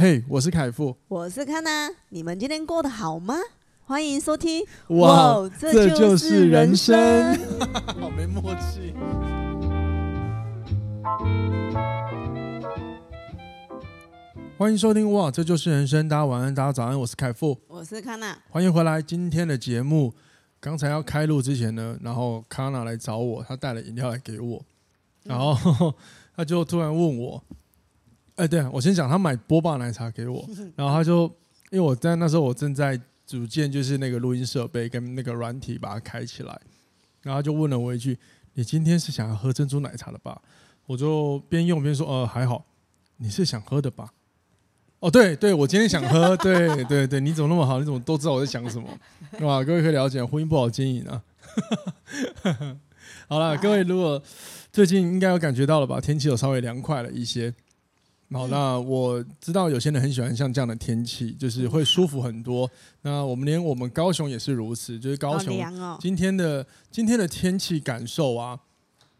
嘿，hey, 我是凯富，我是康娜，你们今天过得好吗？欢迎收听，哇，哇这就是人生，好没默契。欢迎收听，哇，这就是人生，大家晚安，大家早安，我是凯富，我是康娜，欢迎回来。今天的节目，刚才要开录之前呢，然后康娜来找我，她带了饮料来给我，然后她就突然问我。哎，对啊，我先讲，他买波霸奶茶给我，然后他就，因为我在那时候我正在组建，就是那个录音设备跟那个软体把它开起来，然后就问了我一句：“你今天是想要喝珍珠奶茶的吧？”我就边用边说：“呃，还好，你是想喝的吧？”哦，对对，我今天想喝，对对对，你怎么那么好？你怎么都知道我在想什么？是吧？各位可以了解，婚姻不好经营啊。好了，各位如果最近应该有感觉到了吧？天气有稍微凉快了一些。好，那我知道有些人很喜欢像这样的天气，就是会舒服很多。那我们连我们高雄也是如此，就是高雄今天的今天的天气感受啊，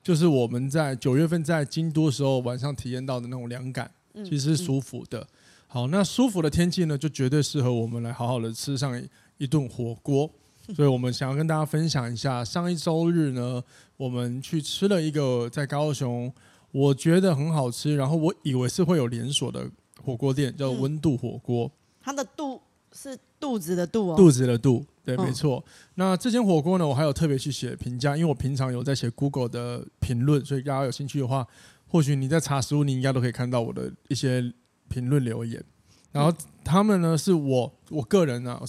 就是我们在九月份在京都的时候晚上体验到的那种凉感，其实是舒服的。好，那舒服的天气呢，就绝对适合我们来好好的吃上一顿火锅。所以我们想要跟大家分享一下，上一周日呢，我们去吃了一个在高雄。我觉得很好吃，然后我以为是会有连锁的火锅店，叫温度火锅。嗯、它的“度”是肚子的“肚”哦，肚子的“肚”，对，没错。嗯、那这间火锅呢，我还有特别去写评价，因为我平常有在写 Google 的评论，所以大家有兴趣的话，或许你在查食物，你应该都可以看到我的一些评论留言。然后他们呢，是我我个人啊，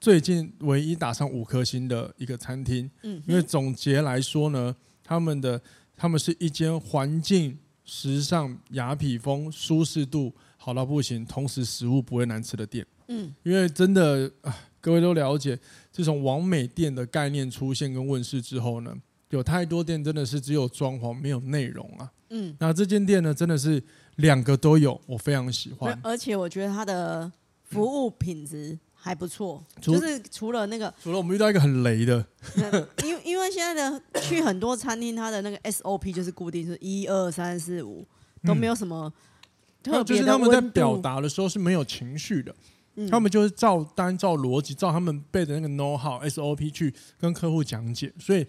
最近唯一打上五颗星的一个餐厅。嗯，因为总结来说呢，他们的。他们是一间环境时尚、雅痞风、舒适度好到不行，同时食物不会难吃的店。嗯，因为真的啊，各位都了解，自从王美店的概念出现跟问世之后呢，有太多店真的是只有装潢没有内容啊。嗯，那这间店呢，真的是两个都有，我非常喜欢。而且我觉得它的服务品质。还不错，就是除了那个，除了我们遇到一个很雷的，因为因为现在的去很多餐厅，它的那个 SOP 就是固定是一二三四五，都没有什么特别。就是他们在表达的时候是没有情绪的，嗯、他们就是照单照逻辑，照他们背的那个 know how SOP 去跟客户讲解。所以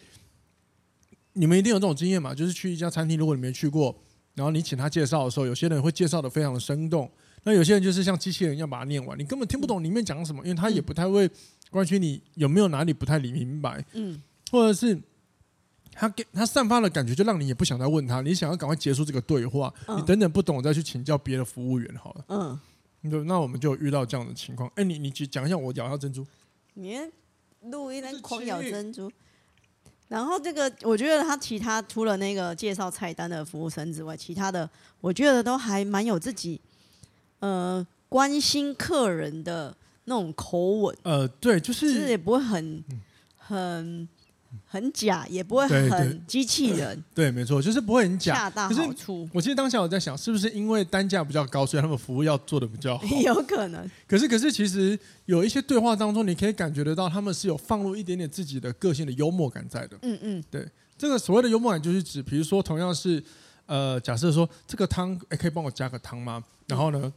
你们一定有这种经验嘛？就是去一家餐厅，如果你没去过，然后你请他介绍的时候，有些人会介绍的非常的生动。那有些人就是像机器人一样把它念完，你根本听不懂里面讲什么，因为他也不太会关心你有没有哪里不太理明白，嗯，或者是他给他散发的感觉，就让你也不想再问他，你想要赶快结束这个对话，你等等不懂再去请教别的服务员好了，嗯，那我们就遇到这样的情况，哎，你你去讲一下，我咬一下珍珠，你录音在狂咬珍珠，然后这个我觉得他其他除了那个介绍菜单的服务生之外，其他的我觉得都还蛮有自己。呃，关心客人的那种口吻，呃，对，就是，也不会很很很假，也不会很机器人，对，没错，就是不会很假，恰到好处。我其实当下我在想，是不是因为单价比较高，所以他们服务要做的比较好？有可能。可是，可是，其实有一些对话当中，你可以感觉得到，他们是有放入一点点自己的个性的幽默感在的。嗯嗯，对，这个所谓的幽默感，就是指，比如说，同样是呃，假设说这个汤，哎，可以帮我加个汤吗？然后呢？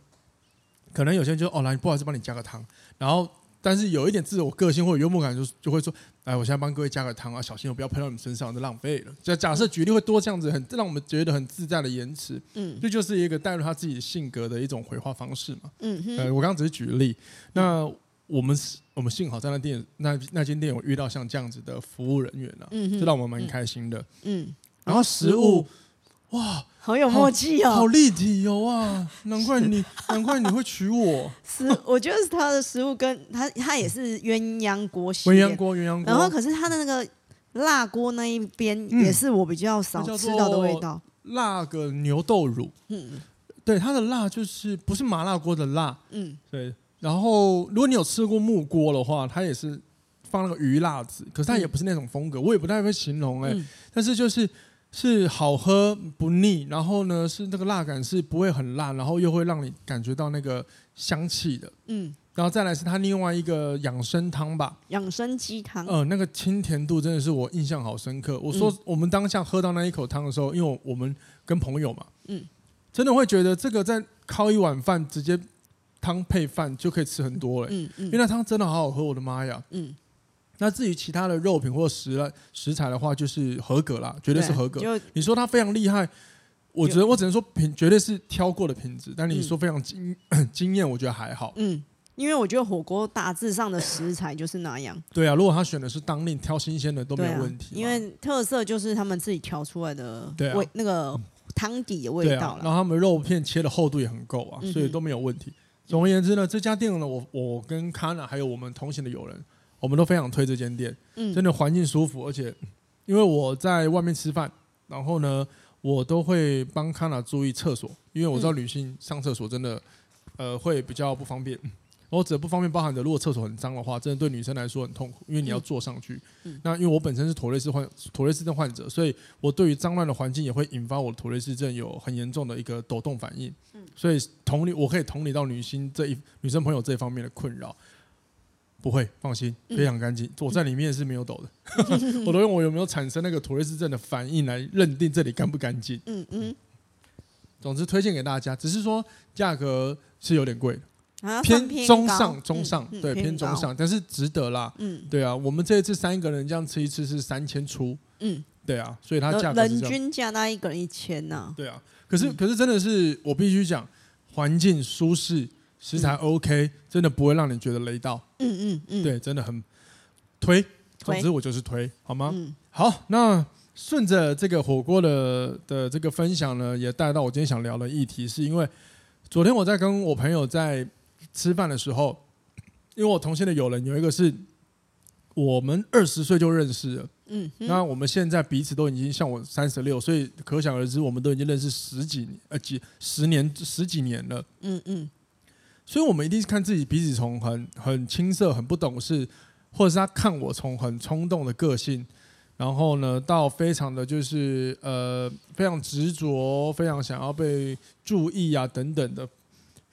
可能有些人就哦，来，不好意思，帮你加个汤。然后，但是有一点自我个性或者幽默感就，就就会说，哎，我现在帮各位加个汤啊，小心我不要喷到你们身上，就浪费了。就假设举例会多这样子，很让我们觉得很自在的言辞。嗯，这就是一个带入他自己性格的一种回话方式嘛。嗯哼，呃，我刚刚只是举例。那我们我们幸好在那店那那间店有遇到像这样子的服务人员啊，嗯哼，这让我们蛮开心的。嗯，然后食物。哇，好有默契哦，好立体哦啊！难怪你，难怪你会娶我。是，我觉得是他的食物跟他，他也是鸳鸯锅。鸳鸯锅，鸳鸯锅。然后，可是他的那个辣锅那一边也是我比较少吃到的味道。辣个牛豆乳，嗯，对，它的辣就是不是麻辣锅的辣，嗯，对。然后，如果你有吃过木锅的话，它也是放那个鱼辣子，可是它也不是那种风格，我也不太会形容哎，但是就是。是好喝不腻，然后呢，是那个辣感是不会很辣，然后又会让你感觉到那个香气的。嗯，然后再来是它另外一个养生汤吧，养生鸡汤。呃，那个清甜度真的是我印象好深刻。我说我们当下喝到那一口汤的时候，因为我们跟朋友嘛，嗯，真的会觉得这个在靠一碗饭直接汤配饭就可以吃很多了，嗯嗯，因为那汤真的好好喝，我的妈呀！嗯，那至于其他的肉品或食食材的话，就是合格啦，绝对是合格。就你说它非常厉害，我觉得我只能说品绝对是挑过的品质，但你说非常惊惊艳，我觉得还好。嗯。因为我觉得火锅大致上的食材就是那样。对啊，如果他选的是当令挑新鲜的都没有问题。啊。因为特色就是他们自己调出来的味，那个汤底的味道，啊。然后他们肉片切的厚度也很够啊，所以都没有问题。总而言之呢，这家店呢，我我跟 Kana 还有我们同行的友人，我们都非常推这间店。嗯，真的环境舒服，而且因为我在外面吃饭，然后呢，我都会帮 Kana 注意厕所，因为我知道女性上厕所真的呃会比较不方便。或者不方便包含的，如果厕所很脏的话，真的对女生来说很痛苦，因为你要坐上去。嗯嗯、那因为我本身是妥瑞氏患妥瑞氏症患者，所以我对于脏乱的环境也会引发我的妥瑞氏症有很严重的一个抖动反应。嗯、所以同理，我可以同理到女性这一女生朋友这一方面的困扰，不会放心，非常干净。我在里面是没有抖的，我都用我有没有产生那个妥瑞氏症的反应来认定这里干不干净。嗯嗯。总之推荐给大家，只是说价格是有点贵的。偏中上，中上，对，偏中上，但是值得啦。嗯，对啊，我们这一次三个人这样吃一次是三千出。嗯，对啊，所以它价格人均价那一个人一千呐。对啊，可是可是真的是我必须讲，环境舒适，食材 OK，真的不会让你觉得雷到。嗯嗯嗯，对，真的很推。总之我就是推，好吗？好，那顺着这个火锅的的这个分享呢，也带到我今天想聊的议题，是因为昨天我在跟我朋友在。吃饭的时候，因为我同性的友人有一个是我们二十岁就认识了，嗯，那我们现在彼此都已经像我三十六，所以可想而知，我们都已经认识十几年呃几十年十几年了，嗯嗯，所以我们一定是看自己彼此从很很青涩、很不懂事，或者是他看我从很冲动的个性，然后呢到非常的就是呃非常执着、非常想要被注意啊等等的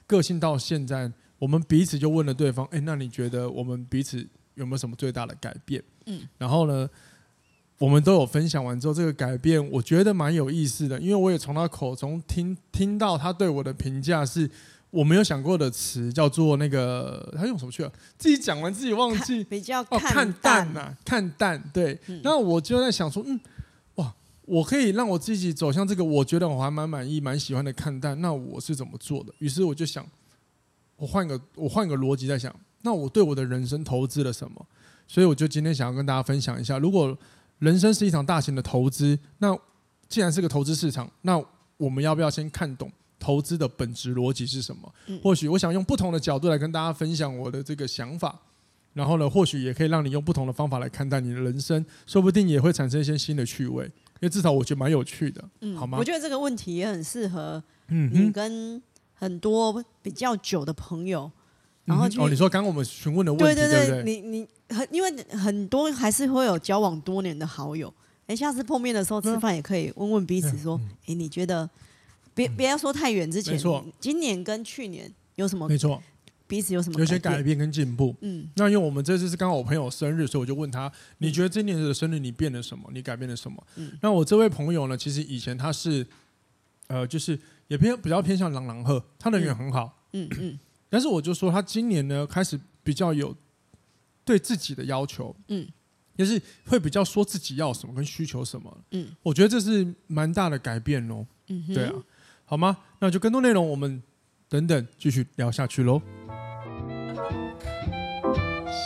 个性，到现在。我们彼此就问了对方：“哎，那你觉得我们彼此有没有什么最大的改变？”嗯，然后呢，我们都有分享完之后，这个改变我觉得蛮有意思的，因为我也从他口中听听到他对我的评价是我没有想过的词，叫做那个他用什么去了？自己讲完自己忘记，比较哦，看淡呐、啊，看淡。对，嗯、那我就在想说，嗯，哇，我可以让我自己走向这个，我觉得我还蛮满意、蛮喜欢的看淡。那我是怎么做的？于是我就想。我换个我换个逻辑在想，那我对我的人生投资了什么？所以我就今天想要跟大家分享一下，如果人生是一场大型的投资，那既然是个投资市场，那我们要不要先看懂投资的本质逻辑是什么？嗯、或许我想用不同的角度来跟大家分享我的这个想法，然后呢，或许也可以让你用不同的方法来看待你的人生，说不定也会产生一些新的趣味，因为至少我觉得蛮有趣的，嗯，好吗？我觉得这个问题也很适合，嗯，你跟。很多比较久的朋友，然后就、嗯、哦，你说刚刚我们询问的问题，对对对，对？对你你很因为很多还是会有交往多年的好友，哎，下次碰面的时候吃饭也可以问问彼此说，哎、嗯，你觉得别不要说太远之前，没错，今年跟去年有什么？没错，彼此有什么？有些改变？跟进步。嗯，那因为我们这次是刚好我朋友生日，所以我就问他，你觉得今年的生日你变了什么？你改变了什么？嗯，那我这位朋友呢，其实以前他是，呃，就是。也偏比较偏向朗朗赫，他人缘很好，嗯嗯，嗯，但是我就说他今年呢开始比较有对自己的要求，嗯，就是会比较说自己要什么跟需求什么，嗯，我觉得这是蛮大的改变哦，嗯，对啊，好吗？那就更多内容我们等等继续聊下去喽。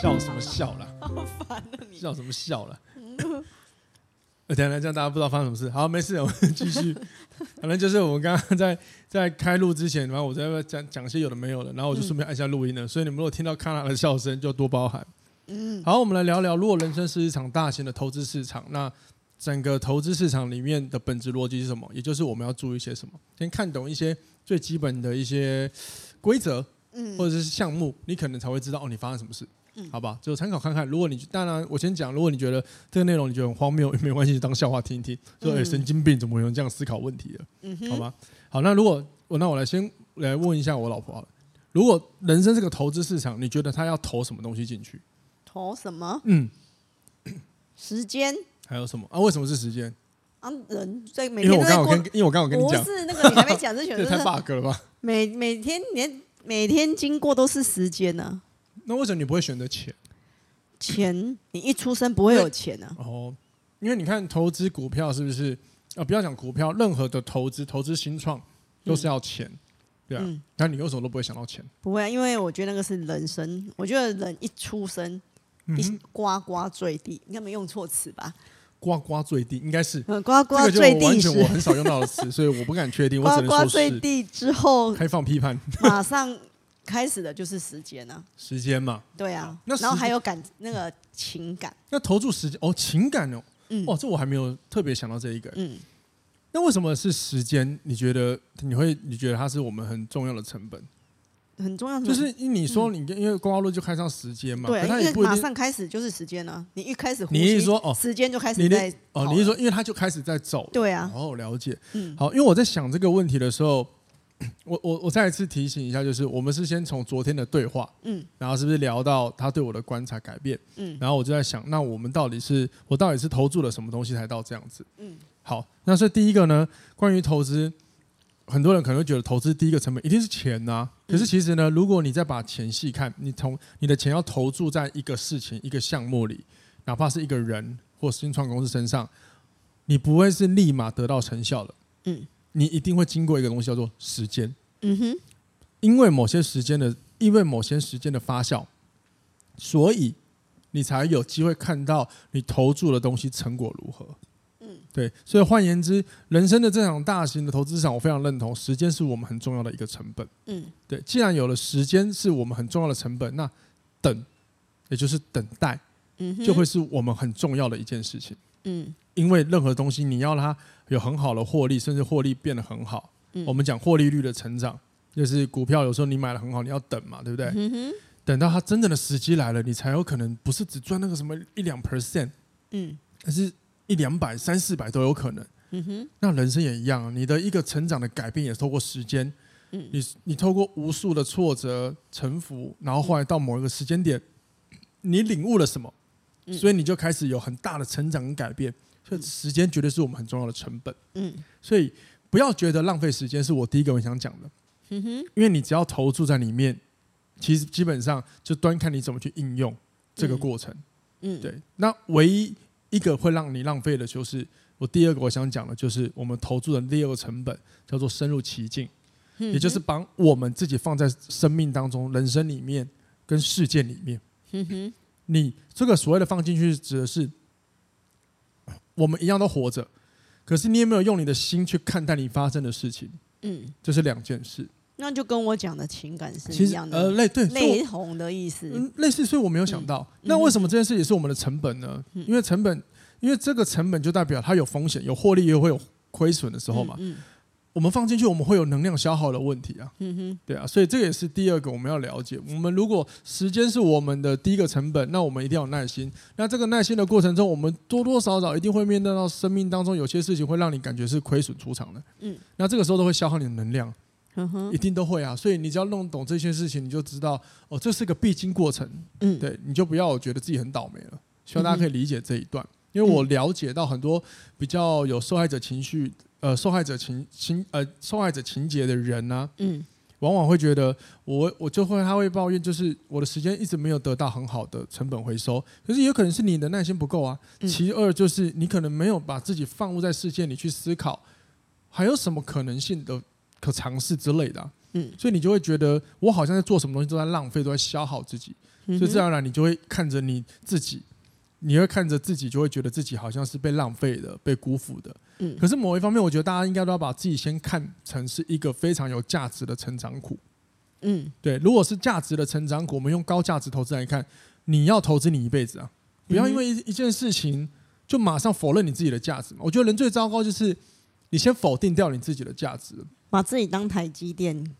笑什么笑了？好烦啊你！笑什么笑了？等下，这样大家不知道发生什么事。好，没事，我们继续。反正就是我们刚刚在在开录之前，然后我在讲讲些有的没有的，然后我就顺便按下录音了。所以你们如果听到卡拉的笑声，就多包涵。嗯。好，我们来聊聊，如果人生是一场大型的投资市场，那整个投资市场里面的本质逻辑是什么？也就是我们要注意些什么？先看懂一些最基本的一些规则，嗯，或者是项目，你可能才会知道哦，你发生什么事。嗯好吧，就参考看看。如果你当然，我先讲，如果你觉得这个内容你觉得很荒谬，也没关系，当笑话听一听。说、欸、神经病怎么会用这样思考问题的？嗯、哼好吧，好，那如果我那我来先来问一下我老婆好了。如果人生这个投资市场，你觉得他要投什么东西进去？投什么？嗯，时间。还有什么啊？为什么是时间？啊，人在每天因为我刚好跟因为我刚好跟你讲，不是那个你还没讲之前，这太 bug 了吧？每每天连每天经过都是时间呢、啊。那为什么你不会选择钱？钱，你一出生不会有钱呢、啊？哦，因为你看投资股票是不是？啊，不要讲股票，任何的投资，投资新创都是要钱，嗯、对啊。那、嗯、你为什么都不会想到钱？不会啊，因为我觉得那个是人生。我觉得人一出生，一呱呱坠地，应该没用错词吧？呱呱坠地应该是，嗯，呱呱坠地完全我很少用到的词，所以我不敢确定。我只能说。呱呱坠地之后，开放批判，马上开始的就是时间呢、啊。时间嘛，对啊。那然后还有感那个情感。那投注时间哦，情感哦，嗯，哦，这我还没有特别想到这一个。嗯。那为什么是时间？你觉得你会你觉得它是我们很重要的成本？很重要，就是你说你因为光华路就开上时间嘛，对，因为马上开始就是时间了。你一开始，你一说哦，时间就开始在哦，你一说因为他就开始在走，对啊，哦，了解，嗯，好，因为我在想这个问题的时候，我我我再一次提醒一下，就是我们是先从昨天的对话，嗯，然后是不是聊到他对我的观察改变，嗯，然后我就在想，那我们到底是我到底是投注了什么东西才到这样子，嗯，好，那所以第一个呢，关于投资。很多人可能会觉得投资第一个成本一定是钱呐、啊，可是其实呢，如果你再把钱细看，你从你的钱要投注在一个事情、一个项目里，哪怕是一个人或新创公司身上，你不会是立马得到成效的。嗯，你一定会经过一个东西叫做时间。嗯哼，因为某些时间的，因为某些时间的发酵，所以你才有机会看到你投注的东西成果如何。对，所以换言之，人生的这场大型的投资场，我非常认同，时间是我们很重要的一个成本。嗯，对，既然有了时间是我们很重要的成本，那等，也就是等待，嗯，就会是我们很重要的一件事情。嗯，因为任何东西你要它有很好的获利，甚至获利变得很好，嗯，我们讲获利率的成长，就是股票有时候你买的很好，你要等嘛，对不对？嗯，等到它真正的时机来了，你才有可能不是只赚那个什么一两 percent，嗯，而是。一两百、三四百都有可能。嗯哼，那人生也一样，你的一个成长的改变也是透过时间。嗯，你你透过无数的挫折、沉浮，然后后来到某一个时间点，你领悟了什么，所以你就开始有很大的成长跟改变。所以时间绝对是我们很重要的成本。嗯，所以不要觉得浪费时间，是我第一个我想讲的。嗯哼，因为你只要投注在里面，其实基本上就端看你怎么去应用这个过程。嗯，对，那唯一。一个会让你浪费的，就是我第二个我想讲的，就是我们投注的第二个成本叫做深入其境，也就是把我们自己放在生命当中、人生里面跟事件里面。你这个所谓的放进去，指的是我们一样都活着，可是你有没有用你的心去看待你发生的事情？嗯，这是两件事。那就跟我讲的情感是一样的，呃，类对类同的意思，嗯，类似，所以我没有想到，嗯、那为什么这件事也是我们的成本呢？嗯、因为成本，因为这个成本就代表它有风险，有获利，也会有亏损的时候嘛。嗯嗯、我们放进去，我们会有能量消耗的问题啊。嗯哼，对啊，所以这个也是第二个我们要了解。我们如果时间是我们的第一个成本，那我们一定要有耐心。那这个耐心的过程中，我们多多少少一定会面对到生命当中有些事情会让你感觉是亏损出场的。嗯，那这个时候都会消耗你的能量。一定都会啊，所以你只要弄懂这些事情，你就知道哦，这是个必经过程。嗯，对，你就不要觉得自己很倒霉了。希望大家可以理解这一段，因为我了解到很多比较有受害者情绪、呃，受害者情情呃，受害者情节的人呢、啊，嗯，往往会觉得我我就会他会抱怨，就是我的时间一直没有得到很好的成本回收。可是也有可能是你的耐心不够啊。其二就是你可能没有把自己放入在世界里去思考，还有什么可能性的。可尝试之类的、啊，嗯，所以你就会觉得我好像在做什么东西都在浪费，都在消耗自己，所以自然而然你就会看着你自己，你会看着自己，就会觉得自己好像是被浪费的、被辜负的，嗯。可是某一方面，我觉得大家应该都要把自己先看成是一个非常有价值的成长股，嗯，对。如果是价值的成长股，我们用高价值投资来看，你要投资你一辈子啊，不要因为一一件事情就马上否认你自己的价值嘛。我觉得人最糟糕就是你先否定掉你自己的价值。把自己当台积电，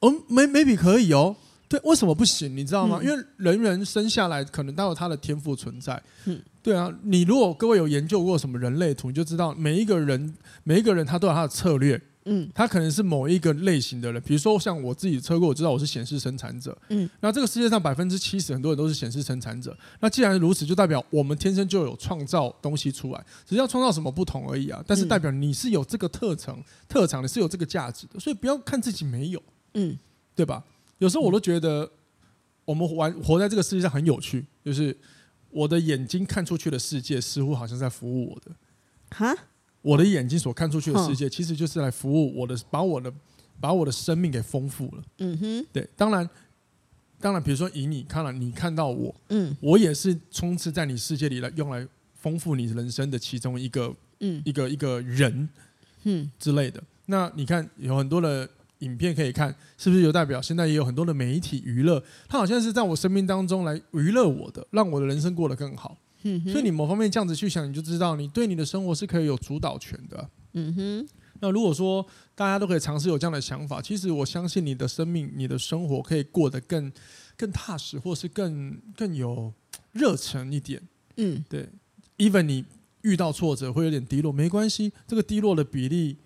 哦，没 maybe 可以哦，对，为什么不行？你知道吗？嗯、因为人人生下来可能都有他的天赋存在，嗯，对啊。你如果各位有研究过什么人类图，你就知道每一个人，每一个人他都有他的策略。嗯，他可能是某一个类型的人，比如说像我自己车过，我知道我是显示生产者。嗯，那这个世界上百分之七十很多人都是显示生产者。那既然如此，就代表我们天生就有创造东西出来，只是要创造什么不同而已啊。但是代表你是有这个特长，特长的是有这个价值的，所以不要看自己没有。嗯，对吧？有时候我都觉得我们玩活在这个世界上很有趣，就是我的眼睛看出去的世界似乎好像在服务我的。哈，我的眼睛所看出去的世界，其实就是来服务我的，把我的把我的生命给丰富了。嗯哼，对，当然，当然，比如说以你看了，你看到我，嗯，我也是充斥在你世界里来用来丰富你人生的其中一个，嗯，一个一个人，嗯之类的。那你看有很多的影片可以看，是不是有代表？现在也有很多的媒体娱乐，它好像是在我生命当中来娱乐我的，让我的人生过得更好。嗯，所以你某方面这样子去想，你就知道你对你的生活是可以有主导权的。嗯哼。那如果说大家都可以尝试有这样的想法，其实我相信你的生命、你的生活可以过得更更踏实，或是更更有热忱一点。嗯，对。Even 你遇到挫折会有点低落，没关系，这个低落的比例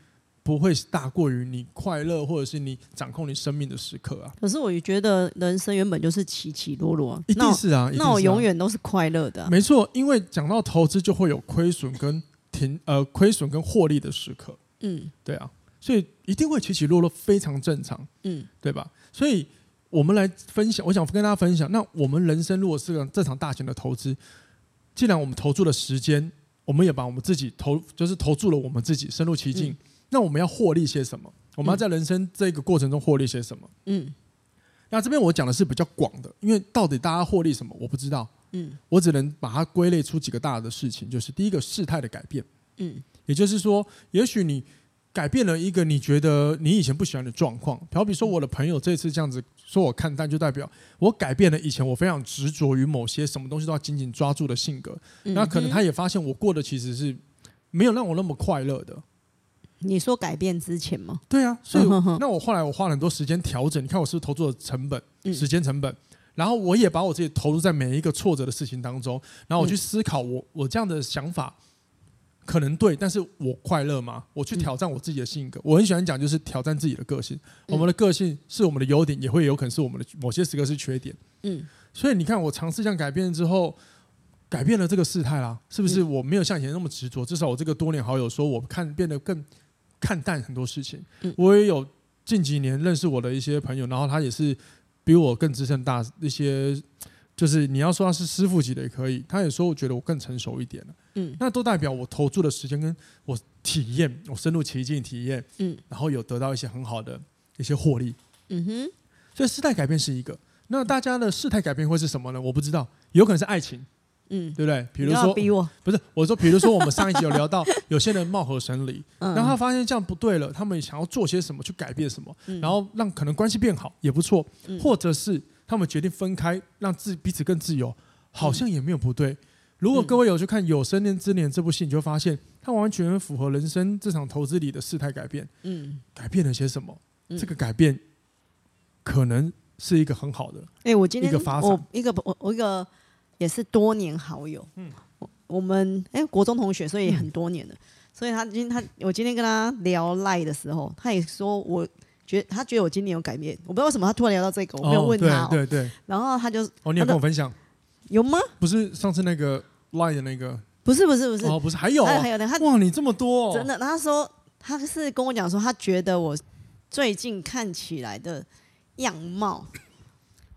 不会大过于你快乐或者是你掌控你生命的时刻啊。可是我也觉得人生原本就是起起落落，一定是啊。那我永远都是快乐的啊。没错，因为讲到投资就会有亏损跟停呃亏损跟获利的时刻。嗯，对啊，所以一定会起起落落，非常正常。嗯，对吧？所以我们来分享，我想跟大家分享，那我们人生如果是个这场大型的投资，既然我们投注了时间，我们也把我们自己投，就是投注了我们自己，深入其境。嗯、那我们要获利些什么？我们要在人生这个过程中获利些什么？嗯，那这边我讲的是比较广的，因为到底大家获利什么，我不知道。嗯，我只能把它归类出几个大的事情，就是第一个事态的改变。嗯。也就是说，也许你改变了一个你觉得你以前不喜欢的状况。好比说，我的朋友这次这样子说我看淡，就代表我改变了以前我非常执着于某些什么东西都要紧紧抓住的性格。那可能他也发现我过得其实是没有让我那么快乐的。你说改变之前吗？对啊，所以 那我后来我花了很多时间调整。你看我是不是投注了成本、时间成本？然后我也把我自己投入在每一个挫折的事情当中，然后我去思考我我这样的想法。可能对，但是我快乐吗？我去挑战我自己的性格，嗯、我很喜欢讲，就是挑战自己的个性。嗯、我们的个性是我们的优点，也会有可能是我们的某些时刻是缺点。嗯，所以你看，我尝试这样改变之后，改变了这个事态啦，是不是？我没有像以前那么执着，至少我这个多年好友说，我看变得更看淡很多事情。嗯、我也有近几年认识我的一些朋友，然后他也是比我更资深大一些。就是你要说他是师傅级的也可以，他也说我觉得我更成熟一点了，嗯，那都代表我投注的时间跟我体验，我深入其境体验，嗯，然后有得到一些很好的一些获利，嗯哼，所以事态改变是一个，那大家的事态改变会是什么呢？我不知道，有可能是爱情，嗯，对不对？比如说，逼我不是我说，比如说我们上一集有聊到 有些人貌合神离，然后他发现这样不对了，他们想要做些什么去改变什么，然后让可能关系变好也不错，或者是。他们决定分开，让自彼此更自由，好像也没有不对。如果各位有去看《有生之年》这部戏，你就会发现它完全符合人生这场投资里的事态改变。嗯，改变了些什么？这个改变可能是一个很好的。哎，我今天一个发展，我一个我我一个也是多年好友。嗯，我我们哎国中同学，所以很多年了。所以他今天他我今天跟他聊赖的时候，他也说我。觉他觉得我今年有改变，我不知道为什么他突然聊到这个，我没有问他、喔。对对对。然后他就哦，你有跟我分享？有吗？不是上次那个 Line 的那个？不是不是不是哦，不是还有、啊、还有的。他哇，你这么多、哦、真的？他说他是跟我讲说，他觉得我最近看起来的样貌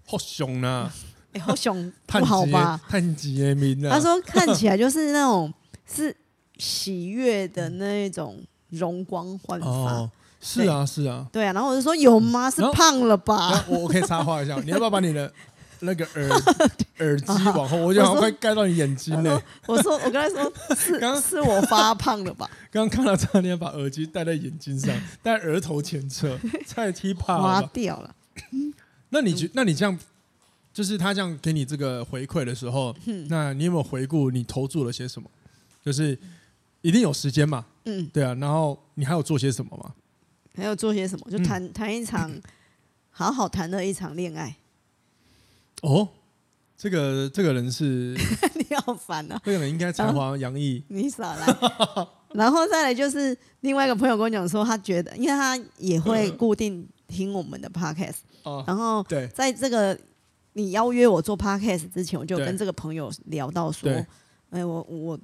好凶呢。哎，好凶，不好吧？太吉名了。他说 看起来就是那种是喜悦的那种容光焕发。哦是啊，是啊，对啊，然后我就说有吗？是胖了吧？我我可以插话一下，你要不要把你的 那个耳耳机往后？我觉得好像快盖到你眼睛呢。我说，我跟他说是，刚是我发胖了吧？刚刚看到这样，你要把耳机戴在眼睛上，戴额头前侧，差点踢怕了，花掉了。那你觉，那你这样，就是他这样给你这个回馈的时候，那你有没有回顾你投注了些什么？就是一定有时间嘛？嗯，对啊。然后你还有做些什么吗？还有做些什么？就谈谈一场 好好谈的一场恋爱。哦，这个这个人是 你好烦啊！这个人应该才华洋溢。你少来。然后再来就是另外一个朋友跟我讲说，他觉得，因为他也会固定听我们的 podcast。然后对，在这个你邀约我做 podcast 之前，我就跟这个朋友聊到说，哎，我我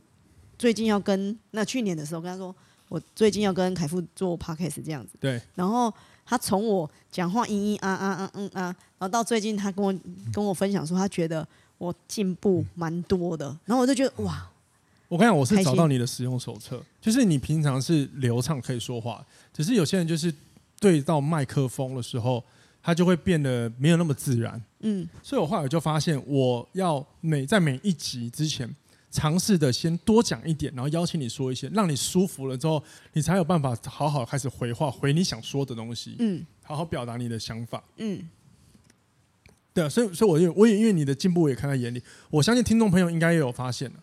最近要跟那去年的时候跟他说。我最近要跟凯富做 podcast 这样子，对。然后他从我讲话嘤嘤啊啊啊嗯啊，然后到最近他跟我跟我分享说，他觉得我进步蛮多的，然后我就觉得哇。我跟你讲，我是找到你的使用手册，就是你平常是流畅可以说话，只是有些人就是对到麦克风的时候，他就会变得没有那么自然。嗯，所以我后来就发现，我要每在每一集之前，尝试的先多讲一点，然后邀请你说一些，让你舒服了之后，你才有办法好好开始回话，回你想说的东西。嗯，好好表达你的想法。嗯，对啊，所以所以我也我也因为你的进步我也看在眼里，我相信听众朋友应该也有发现了。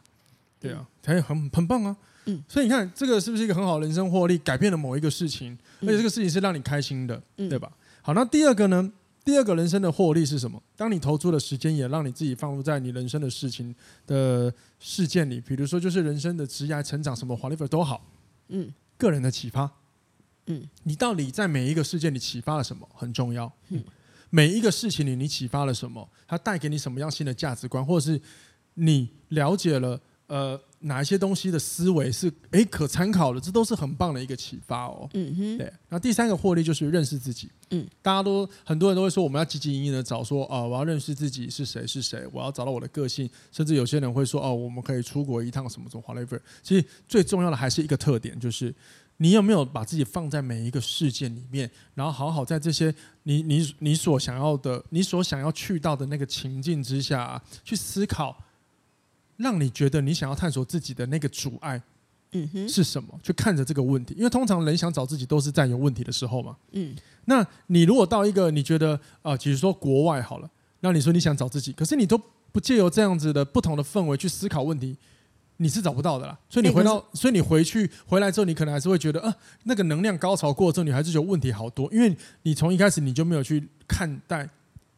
对啊，很很很棒啊！嗯，所以你看，这个是不是一个很好的人生获利？改变了某一个事情，而且这个事情是让你开心的，嗯、对吧？好，那第二个呢？第二个人生的获利是什么？当你投注的时间也让你自己放入在你人生的事情的事件里，比如说就是人生的职业成长什么，whatever 都好，嗯，个人的启发，嗯，你到底在每一个事件里启发了什么很重要，嗯，每一个事情里你启发了什么？它带给你什么样新的价值观，或者是你了解了？呃，哪一些东西的思维是诶可参考的？这都是很棒的一个启发哦。嗯哼，对。那第三个获利就是认识自己。嗯，大家都很多人都会说，我们要积极营营的找说，啊、呃，我要认识自己是谁是谁，我要找到我的个性。甚至有些人会说，哦，我们可以出国一趟什么什么 whatever。其实最重要的还是一个特点，就是你有没有把自己放在每一个事件里面，然后好好在这些你你你所想要的、你所想要去到的那个情境之下、啊、去思考。让你觉得你想要探索自己的那个阻碍，嗯哼，是什么？去看着这个问题，因为通常人想找自己都是在有问题的时候嘛。嗯，那你如果到一个你觉得啊，比如说国外好了，那你说你想找自己，可是你都不借由这样子的不同的氛围去思考问题，你是找不到的啦。所以你回到，所以你回去回来之后，你可能还是会觉得啊，那个能量高潮过之后，你还是觉得问题好多，因为你从一开始你就没有去看待。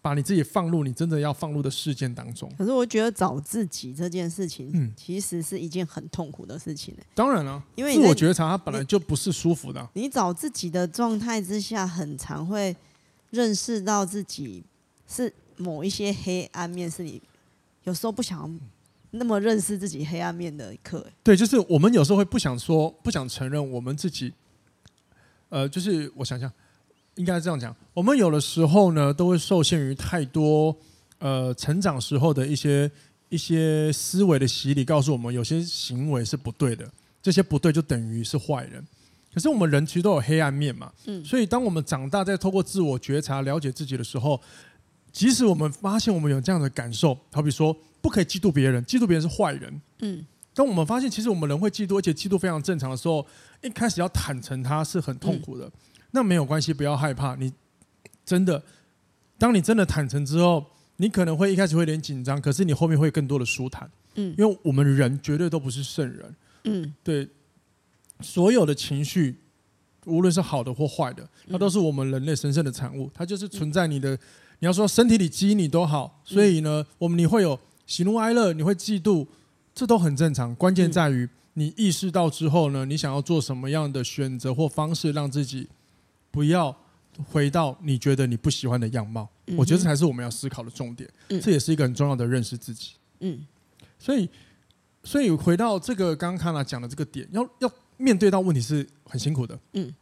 把你自己放入你真的要放入的事件当中。可是我觉得找自己这件事情，嗯，其实是一件很痛苦的事情。当然了，因为自我觉察它本来就不是舒服的啊。你找自己的状态之下，很常会认识到自己是某一些黑暗面，是你有时候不想那么认识自己黑暗面的一刻。对，就是我们有时候会不想说，不想承认我们自己。呃，就是我想想。应该这样讲，我们有的时候呢，都会受限于太多呃成长时候的一些一些思维的洗礼，告诉我们有些行为是不对的，这些不对就等于是坏人。可是我们人其实都有黑暗面嘛，嗯，所以当我们长大，在透过自我觉察、了解自己的时候，即使我们发现我们有这样的感受，好比说不可以嫉妒别人，嫉妒别人是坏人，嗯，当我们发现其实我们人会嫉妒，而且嫉妒非常正常的时候，一开始要坦诚它是很痛苦的。嗯那没有关系，不要害怕。你真的，当你真的坦诚之后，你可能会一开始会有点紧张，可是你后面会更多的舒坦。嗯，因为我们人绝对都不是圣人。嗯，对，所有的情绪，无论是好的或坏的，它都是我们人类神圣的产物。它就是存在你的，你要说身体里基因里都好。所以呢，我们你会有喜怒哀乐，你会嫉妒，这都很正常。关键在于你意识到之后呢，你想要做什么样的选择或方式，让自己。不要回到你觉得你不喜欢的样貌，嗯、我觉得这才是我们要思考的重点。嗯、这也是一个很重要的认识自己。嗯，所以，所以回到这个刚刚看了讲的这个点，要要面对到问题是很辛苦的。嗯，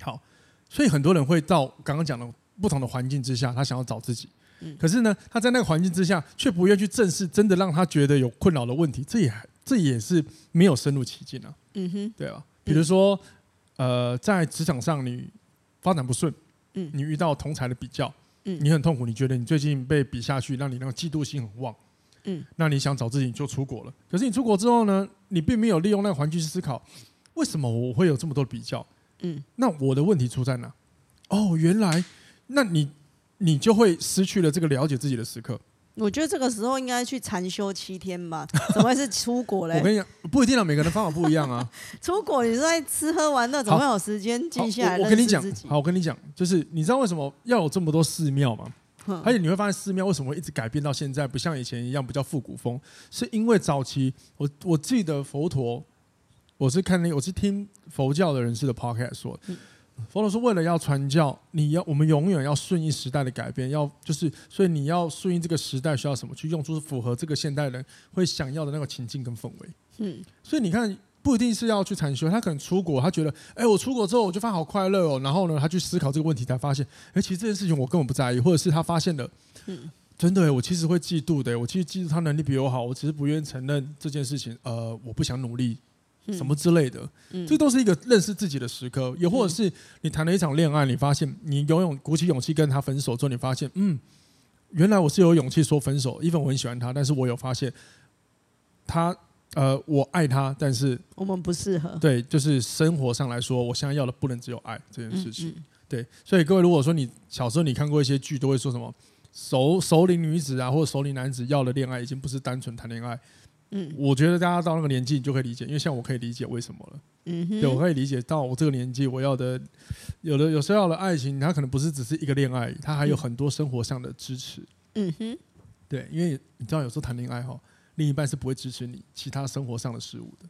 好，所以很多人会到刚刚讲的不同的环境之下，他想要找自己。嗯，可是呢，他在那个环境之下，却不愿去正视真的让他觉得有困扰的问题，这也这也是没有深入其境啊。嗯哼，对吧？比如说，呃，在职场上你。发展不顺，嗯，你遇到同才的比较，嗯，你很痛苦，你觉得你最近被比下去，让你那个嫉妒心很旺，嗯，那你想找自己就出国了。可是你出国之后呢，你并没有利用那个环境去思考，为什么我会有这么多比较，嗯，那我的问题出在哪？哦，原来，那你你就会失去了这个了解自己的时刻。我觉得这个时候应该去禅修七天吧，怎么会是出国 嘞？我跟你讲，不一定啊，每个人的方法不一样啊。出国你是在吃喝玩乐，怎么会有时间静下来我？我跟你讲，好，我跟你讲，就是你知道为什么要有这么多寺庙吗？而且你会发现寺庙为什么会一直改变到现在，不像以前一样比较复古风，是因为早期我我记得佛陀，我是看那个，我是听佛教的人士的 podcast 说。嗯佛陀是：“为了要传教，你要我们永远要顺应时代的改变，要就是所以你要顺应这个时代需要什么，去用出符合这个现代人会想要的那个情境跟氛围。嗯，所以你看不一定是要去禅修，他可能出国，他觉得，哎，我出国之后我就发现好快乐哦。然后呢，他去思考这个问题，才发现，哎，其实这件事情我根本不在意，或者是他发现了，嗯，真的，我其实会嫉妒的，我其实嫉妒他能力比我好，我只是不愿意承认这件事情，呃，我不想努力，什么之类的，嗯，这都是一个认识自己的时刻。也或者是你谈了一场恋爱，你发现你有勇鼓起勇气跟他分手之后，你发现，嗯，原来我是有勇气说分手，因为我很喜欢他，但是我有发现他。呃，我爱他，但是我们不适合。对，就是生活上来说，我现在要的不能只有爱这件事情。嗯嗯、对，所以各位，如果说你小时候你看过一些剧，都会说什么熟熟龄女子啊，或者熟龄男子要的恋爱，已经不是单纯谈恋爱。嗯，我觉得大家到那个年纪，你就可以理解，因为像我可以理解为什么了。嗯哼，对，我可以理解到我这个年纪，我要的有的有时候要的爱情，它可能不是只是一个恋爱，它还有很多生活上的支持。嗯哼，对，因为你知道，有时候谈恋爱哈。另一半是不会支持你其他生活上的事物的，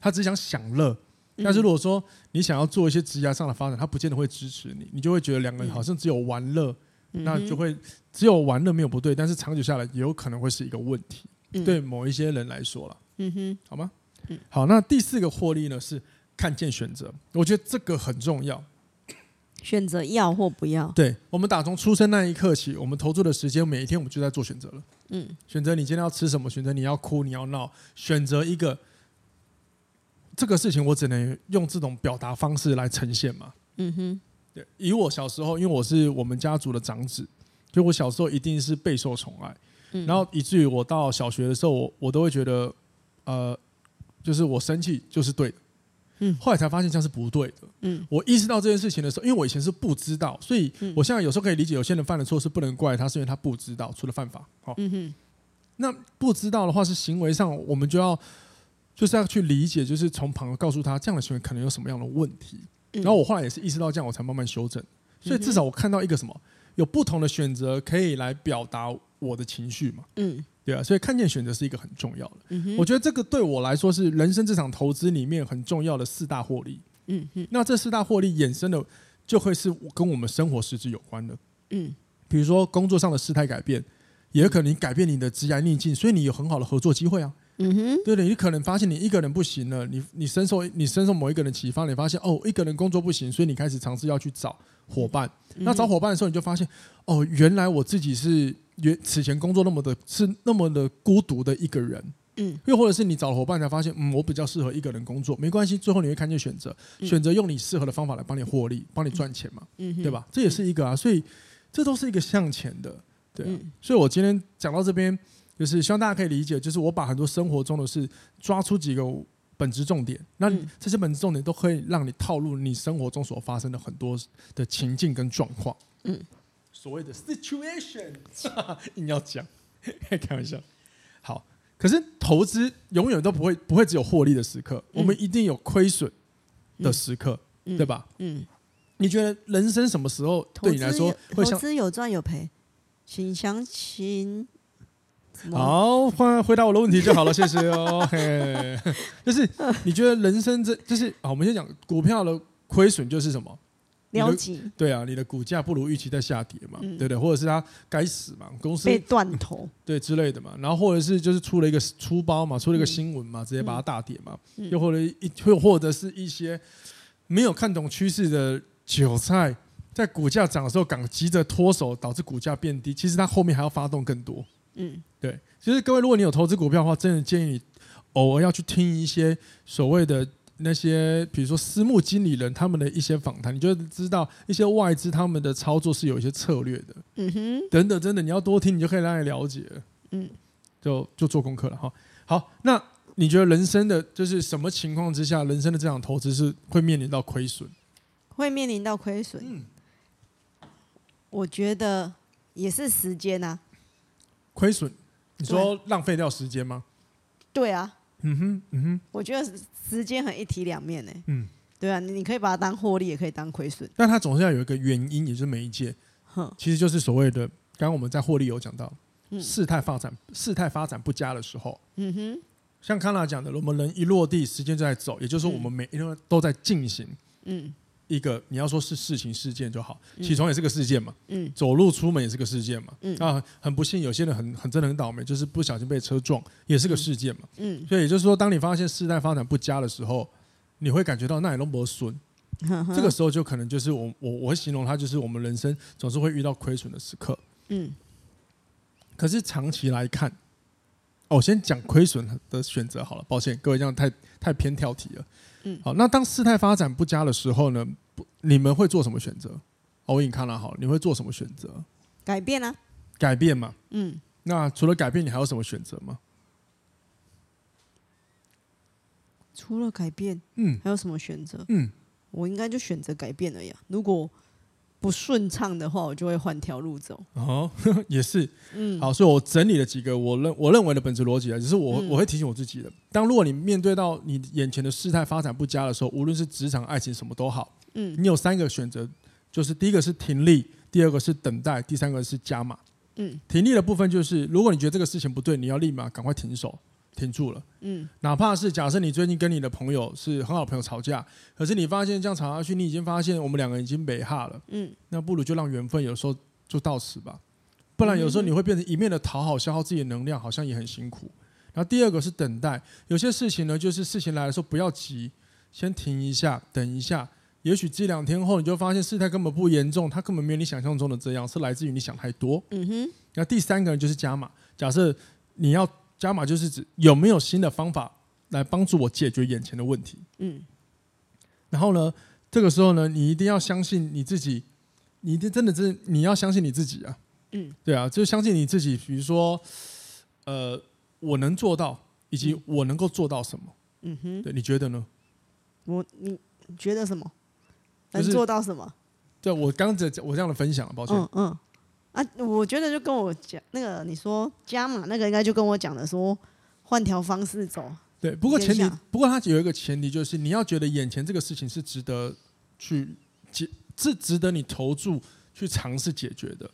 他只想享乐。但是如果说你想要做一些职业上的发展，他不见得会支持你，你就会觉得两个人好像只有玩乐，那就会只有玩乐没有不对，但是长久下来也有可能会是一个问题，对某一些人来说了。嗯哼，好吗？嗯好，那第四个获利呢是看见选择，我觉得这个很重要。选择要或不要，对，我们打从出生那一刻起，我们投注的时间，每一天我们就在做选择了。嗯，选择你今天要吃什么，选择你要哭你要闹，选择一个这个事情，我只能用这种表达方式来呈现嘛。嗯哼，对，以我小时候，因为我是我们家族的长子，就我小时候一定是备受宠爱，嗯，然后以至于我到小学的时候，我我都会觉得，呃，就是我生气就是对的。嗯，后来才发现这样是不对的。嗯，我意识到这件事情的时候，因为我以前是不知道，所以我现在有时候可以理解，有些人犯了错是不能怪他，是因为他不知道，除了犯法。好，嗯哼，那不知道的话是行为上，我们就要就是要去理解，就是从旁告诉他这样的行为可能有什么样的问题。然后我后来也是意识到这样，我才慢慢修正。所以至少我看到一个什么，有不同的选择可以来表达我的情绪嘛。嗯。对啊，所以看见选择是一个很重要的。嗯哼，我觉得这个对我来说是人生这场投资里面很重要的四大获利。嗯哼，那这四大获利衍生的就会是跟我们生活实质有关的。嗯，比如说工作上的事态改变，也有可能你改变你的职业逆境，所以你有很好的合作机会啊。嗯哼，对的，你可能发现你一个人不行了，你你深受你深受某一个人启发，你发现哦，一个人工作不行，所以你开始尝试要去找伙伴。嗯、那找伙伴的时候，你就发现哦，原来我自己是。原此前工作那么的是那么的孤独的一个人，嗯，又或者是你找了伙伴才发现，嗯，我比较适合一个人工作，没关系，最后你会看见选择，选择用你适合的方法来帮你获利，帮你赚钱嘛，嗯，对吧？这也是一个啊，所以这都是一个向前的，对啊。所以我今天讲到这边，就是希望大家可以理解，就是我把很多生活中的事抓出几个本质重点，那这些本质重点都可以让你套入你生活中所发生的很多的情境跟状况，嗯。所谓的 situation，硬要讲，开玩笑。好，可是投资永远都不会不会只有获利的时刻，嗯、我们一定有亏损的时刻，嗯、对吧？嗯。你觉得人生什么时候对你来说会像投资有赚有赔？请详情。好，换回答我的问题就好了，谢谢哦。嘿，就是你觉得人生这就是啊，我们先讲股票的亏损就是什么？了解，对啊，你的股价不如预期在下跌嘛，嗯、对不对？或者是它该死嘛，公司被断头，对之类的嘛。然后或者是就是出了一个出包嘛，出了一个新闻嘛，直接把它大跌嘛。嗯、又或者一又或者是一些没有看懂趋势的韭菜，在股价涨的时候赶急着脱手，导致股价变低。其实它后面还要发动更多。嗯，对。其实各位，如果你有投资股票的话，真的建议你偶尔要去听一些所谓的。那些比如说私募经理人他们的一些访谈，你就知道一些外资他们的操作是有一些策略的。嗯哼，等等，真的你要多听，你就可以让你了解。嗯，就就做功课了哈。好，那你觉得人生的就是什么情况之下，人生的这场投资是会面临到亏损？会面临到亏损。嗯，我觉得也是时间啊。亏损？你说浪费掉时间吗？对啊。嗯哼，嗯哼，我觉得时间很一体两面呢。嗯，对啊，你可以把它当获利，也可以当亏损。但它总是要有一个原因，也就是媒介。哼，其实就是所谓的，刚刚我们在获利有讲到，嗯事态发展，事态发展不佳的时候。嗯哼，像康纳讲的，我们人一落地，时间就在走，也就是说，我们每一天都在进行。嗯，一个你要说是事情事件就好，起床也是个事件嘛，嗯，走路出门也是个事件嘛，嗯。啊，很不幸有些人很很真的很倒霉，就是不小心被车撞，也是个事件嘛，嗯，所以也就是说，当你发现事态发展不佳的时候，你会感觉到那也都没损，这个时候就可能就是我我我会形容它就是我们人生总是会遇到亏损的时刻，嗯，可是长期来看，哦，我先讲亏损的选择好了，抱歉各位这样太太偏跳题了。嗯，好，那当事态发展不佳的时候呢，不，你们会做什么选择？哦，我已经看了，好，你会做什么选择？改变啊，改变嘛。嗯，那除了改变，你还有什么选择吗？除了改变，嗯还有什么选择？嗯，我应该就选择改变了呀。如果不顺畅的话，我就会换条路走。哦，呵 呵也是。嗯，好，所以我整理了几个我认我认为的本质逻辑啊，只是我嗯我会提醒我自己的。当如果你面对到你眼前的事态发展不佳的时候，无论是职场、爱情什么都好，嗯你有三个选择，就是第一个是停利，第二个是等待，第三个是加码。嗯停利的部分就是，如果你觉得这个事情不对，你要立马赶快停手，停住了。嗯哪怕是假设你最近跟你的朋友是很好朋友吵架，可是你发现这样吵下去，你已经发现我们两个人已经没哈了，嗯那不如就让缘分有时候就到此吧。不然有时候你会变成一面的讨好，消耗自己的能量，好像也很辛苦。然后第二个是等待，有些事情呢，就是事情来的时候不要急，先停一下，等一下。也许这两天后，你就发现事态根本不严重，它根本没有你想象中的这样，是来自于你想太多。嗯哼，那第三个人就是加码。假设你要加码，就是指有没有新的方法来帮助我解决眼前的问题。嗯然后呢，这个时候呢，你一定要相信你自己，你一定真的是你要相信你自己啊。嗯对啊，就相信你自己。比如说，呃，我能做到，以及我能够做到什么。嗯哼，对，你觉得呢？我你你觉得什么？能做到什么？对我刚才我这样的分享，抱歉。嗯嗯啊，我觉得就跟我讲那个你说加码那个，应该就跟我讲的说换条方式走。对，不过前提不过它有一个前提，就是你要觉得眼前这个事情是值得去解，是值得你投注去尝试解决的。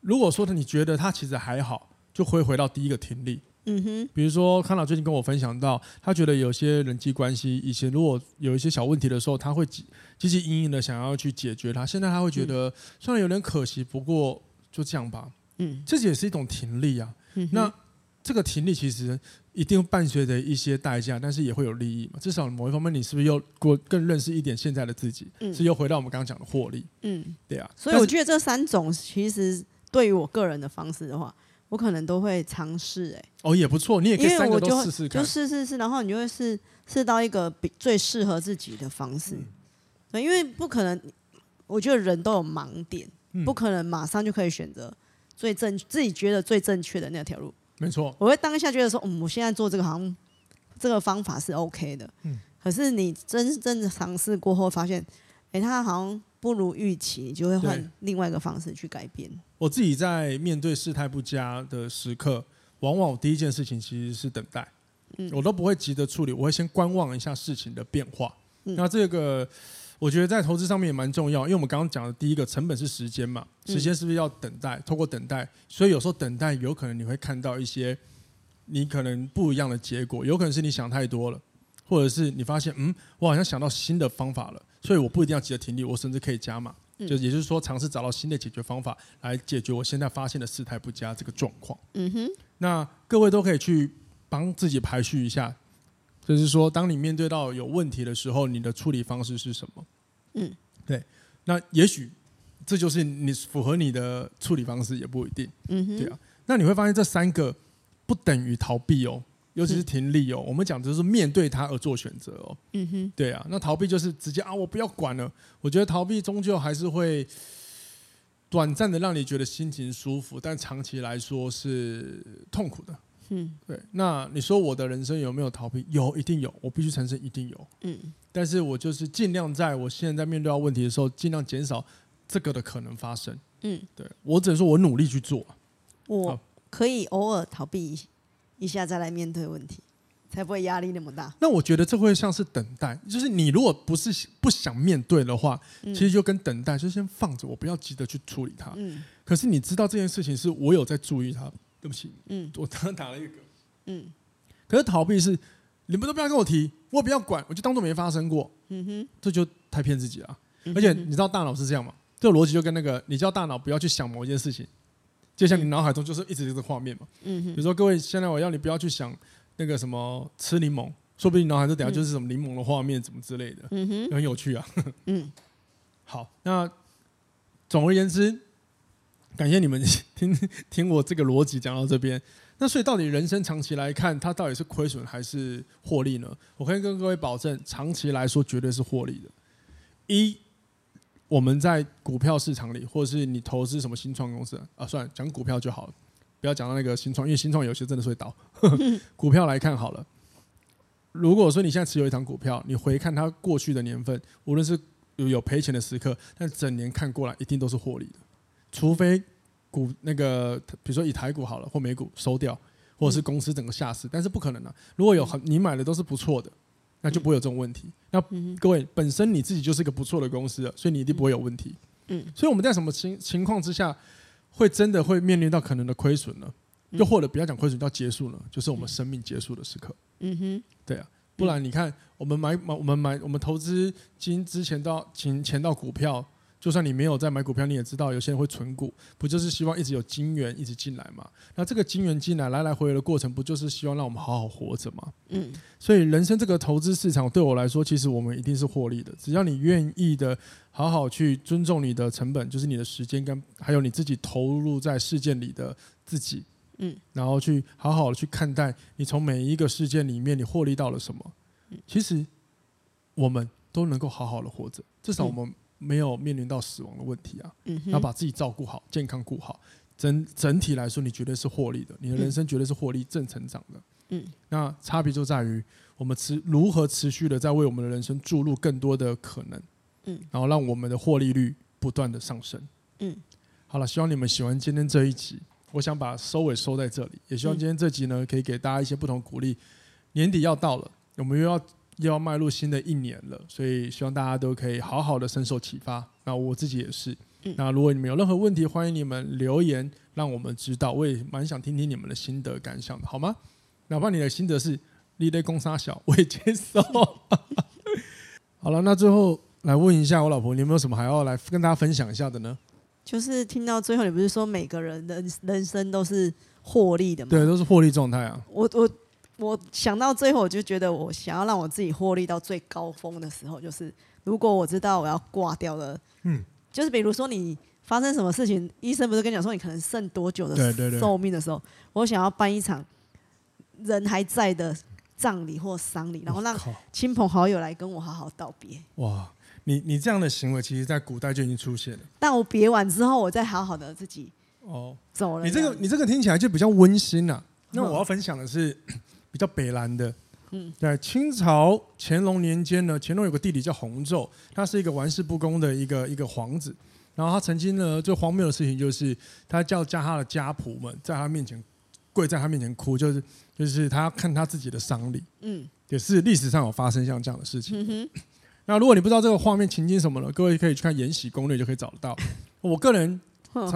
如果说你觉得它其实还好，就会回到第一个停利。嗯哼，比如说，康纳最近跟我分享到，他觉得有些人际关系以前如果有一些小问题的时候，他会积积极营营的想要去解决它。现在他会觉得虽然有点可惜，不过就这样吧。嗯，这也是一种停力啊。嗯那这个停力其实一定伴随着一些代价，但是也会有利益嘛。至少某一方面，你是不是又过更认识一点现在的自己？嗯是又回到我们刚刚讲的获利，嗯，对啊。所以我觉得这三种其实对于我个人的方式的话，我可能都会尝试哎，哦也不错，你也可以三个都试试看。试试试，然后你就会试试到一个比最适合自己的方式。嗯对，因为不可能，我觉得人都有盲点，嗯不可能马上就可以选择最正自己觉得最正确的那条路。没错，我会当下觉得说，嗯，我现在做这个好像这个方法是 OK 的，嗯可是你真正的尝试过后，发现，哎、它好像不如预期，你就会换另外一个方式去改变。我自己在面对事态不佳的时刻，往往我第一件事情其实是等待，嗯我都不会急着处理，我会先观望一下事情的变化。嗯那这个我觉得在投资上面也蛮重要，因为我们刚刚讲的第一个成本是时间嘛，嗯时间是不是要等待？透过等待，所以有时候等待有可能你会看到一些你可能不一样的结果，有可能是你想太多了，或者是你发现嗯，我好像想到新的方法了，所以我不一定要急着停利，我甚至可以加码。嗯就也就是说，尝试找到新的解决方法来解决我现在发现的事态不佳这个状况。嗯哼，那各位都可以去帮自己排序一下，就是说，当你面对到有问题的时候，你的处理方式是什么？嗯，对。那也许这就是你符合你的处理方式，也不一定。嗯哼，对啊。那你会发现这三个不等于逃避哦，尤其是停利哦。我们讲的是面对它而做选择哦。嗯哼，对啊，那逃避就是直接啊，我不要管了。我觉得逃避终究还是会短暂的让你觉得心情舒服，但长期来说是痛苦的。嗯对，那你说我的人生有没有逃避？有，一定有。我必须承认，一定有。嗯但是我就是尽量在我现在面对到问题的时候，尽量减少这个的可能发生。嗯，对我只能说我努力去做。我可以偶尔逃避一下，再来面对问题，才不会压力那么大。那我觉得这会像是等待，就是你如果不是不想面对的话，嗯其实就跟等待，就先放着，我不要急着去处理它。嗯可是你知道这件事情是我有在注意它，对不起，嗯我刚刚打了一个。嗯可是逃避是你们都不要跟我提，我也不要管，我就当做没发生过，嗯哼，这就太骗自己了。而且你知道大脑是这样吗？这个逻辑就跟那个你叫大脑不要去想某一件事情，就像你脑海中就是一直这个画面嘛。嗯哼。比如说各位，现在我要你不要去想那个什么吃柠檬，说不定脑海中等下就是什么柠檬的画面，怎么之类的。嗯哼。很有趣啊。嗯。好，那总而言之，感谢你们听听我这个逻辑讲到这边。那所以到底人生长期来看，它到底是亏损还是获利呢？我可以跟各位保证，长期来说绝对是获利的。一我们在股票市场里，或者是你投资什么新创公司啊，算了，讲股票就好了，不要讲到那个新创，因为新创有些真的是会倒。股票来看好了，如果说你现在持有一张股票，你回看它过去的年份，无论是有有赔钱的时刻，但整年看过来一定都是获利的，除非股那个比如说以台股好了，或美股收掉，或者是公司整个下市，但是不可能的。如果有很你买的都是不错的。那就不会有这种问题。那各位本身你自己就是一个不错的公司了，所以你一定不会有问题。嗯，所以我们在什么情情况之下会真的会面临到可能的亏损呢？又或者不要讲亏损，到结束呢？就是我们生命结束的时刻。嗯哼，对啊，不然你看我们买买我们买我们投资金之前到钱钱到股票。就算你没有在买股票，你也知道有些人会存股，不就是希望一直有金源一直进来嘛？那这个金源进来来来回回的过程，不就是希望让我们好好活着吗？嗯，所以人生这个投资市场对我来说，其实我们一定是获利的。只要你愿意的好好去尊重你的成本，就是你的时间跟还有你自己投入在事件里的自己，嗯，然后去好好的去看待你从每一个事件里面你获利到了什么，其实我们都能够好好的活着，至少我们。没有面临到死亡的问题啊，要把自己照顾好，健康顾好，整整体来说，你绝对是获利的，你的人生绝对是获利正成长的。嗯，那差别就在于我们持如何持续的在为我们的人生注入更多的可能，嗯，然后让我们的获利率不断的上升。嗯，好了，希望你们喜欢今天这一集，我想把收尾收在这里，也希望今天这集呢可以给大家一些不同鼓励。年底要到了，我们又要。又要迈入新的一年了，所以希望大家都可以好好的深受启发。那我自己也是。嗯、那如果你们有任何问题，欢迎你们留言让我们知道。我也蛮想听听你们的心得感想的，好吗？哪怕你的心得是立类公杀小，我也接受。好了，那最后来问一下我老婆，你有没有什么还要来跟大家分享一下的呢？就是听到最后，你不是说每个人的人生都是获利的吗？对，都是获利状态啊。我我。我想到最后，我就觉得我想要让我自己获利到最高峰的时候，就是如果我知道我要挂掉了，嗯，就是比如说你发生什么事情，医生不是跟你讲说你可能剩多久的寿命的时候，我想要办一场人还在的葬礼或丧礼，然后让亲朋好友来跟我好好道别。哇，你你这样的行为，其实在古代就已经出现了。但我别完之后，我再好好的自己哦走了。你这个你这个听起来就比较温馨啊。那我要分享的是。比较北蓝的，嗯，在清朝乾隆年间呢，乾隆有个弟弟叫弘昼，他是一个玩世不恭的一个一个皇子，然后他曾经呢最荒谬的事情就是，他叫叫他的家仆们在他面前跪在他面前哭，就是就是他要看他自己的丧礼，嗯，也是历史上有发生像这样的事情。嗯，那如果你不知道这个画面情景什么了，各位可以去看《延禧攻略》就可以找得到。我个人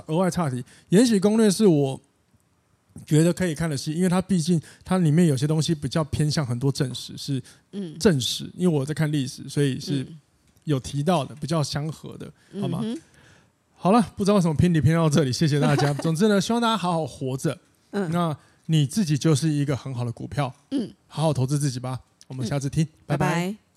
额外岔题，《延禧攻略》是我。觉得可以看的戏，因为它毕竟它里面有些东西比较偏向很多正史，是正史。嗯、因为我在看历史，所以是有提到的，比较相合的，好吗？嗯、好了，不知道为什么偏题偏到这里，谢谢大家。总之呢，希望大家好好活着。嗯，那你自己就是一个很好的股票。嗯，好好投资自己吧。我们下次听，嗯、拜拜。拜拜。